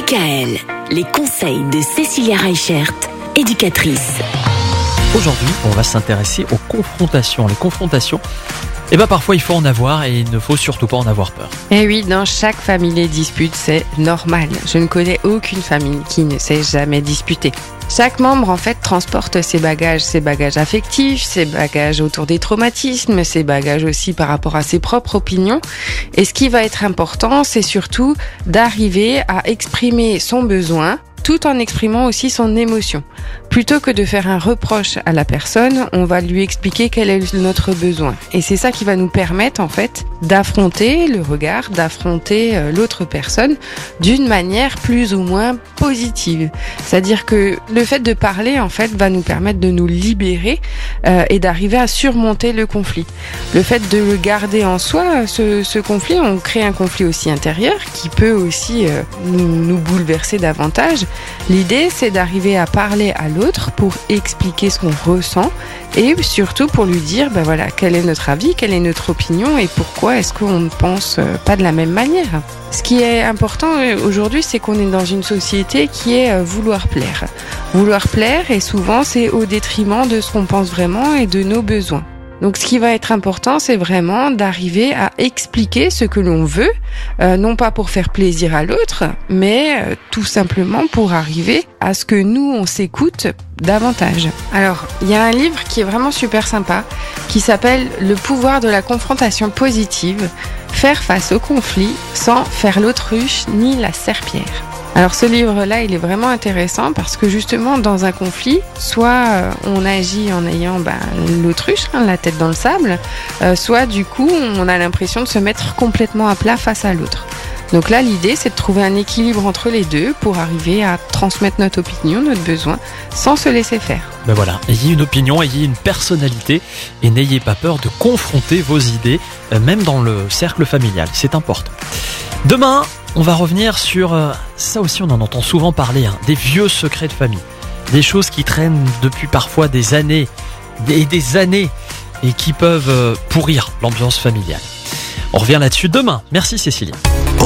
DKL, les conseils de Cécilia Reichert, éducatrice. Aujourd'hui, on va s'intéresser aux confrontations. Les confrontations, eh ben parfois il faut en avoir et il ne faut surtout pas en avoir peur. Eh oui, dans chaque famille les disputes, c'est normal. Je ne connais aucune famille qui ne s'est jamais disputée. Chaque membre en fait transporte ses bagages, ses bagages affectifs, ses bagages autour des traumatismes, ses bagages aussi par rapport à ses propres opinions. Et ce qui va être important, c'est surtout d'arriver à exprimer son besoin tout en exprimant aussi son émotion. Plutôt que de faire un reproche à la personne, on va lui expliquer quel est notre besoin. Et c'est ça qui va nous permettre en fait d'affronter le regard, d'affronter euh, l'autre personne d'une manière plus ou moins positive. C'est-à-dire que le fait de parler en fait va nous permettre de nous libérer euh, et d'arriver à surmonter le conflit. Le fait de le garder en soi, ce, ce conflit, on crée un conflit aussi intérieur qui peut aussi euh, nous, nous bouleverser davantage L'idée, c'est d'arriver à parler à l'autre pour expliquer ce qu'on ressent et surtout pour lui dire, ben voilà, quel est notre avis, quelle est notre opinion et pourquoi est-ce qu'on ne pense euh, pas de la même manière. Ce qui est important euh, aujourd'hui, c'est qu'on est dans une société qui est euh, vouloir plaire. Vouloir plaire et souvent c'est au détriment de ce qu'on pense vraiment et de nos besoins. Donc ce qui va être important, c'est vraiment d'arriver à expliquer ce que l'on veut, euh, non pas pour faire plaisir à l'autre, mais euh, tout simplement pour arriver à ce que nous, on s'écoute davantage. Alors, il y a un livre qui est vraiment super sympa, qui s'appelle Le pouvoir de la confrontation positive, faire face au conflit sans faire l'autruche ni la serpillère. Alors ce livre-là, il est vraiment intéressant parce que justement dans un conflit, soit euh, on agit en ayant bah, l'autruche, hein, la tête dans le sable, euh, soit du coup on a l'impression de se mettre complètement à plat face à l'autre. Donc là, l'idée, c'est de trouver un équilibre entre les deux pour arriver à transmettre notre opinion, notre besoin, sans se laisser faire. Ben voilà, ayez une opinion, ayez une personnalité et n'ayez pas peur de confronter vos idées, euh, même dans le cercle familial. C'est important. Demain, on va revenir sur euh, ça aussi, on en entend souvent parler, hein, des vieux secrets de famille, des choses qui traînent depuis parfois des années et des années et qui peuvent euh, pourrir l'ambiance familiale. On revient là-dessus demain. Merci Cécilia.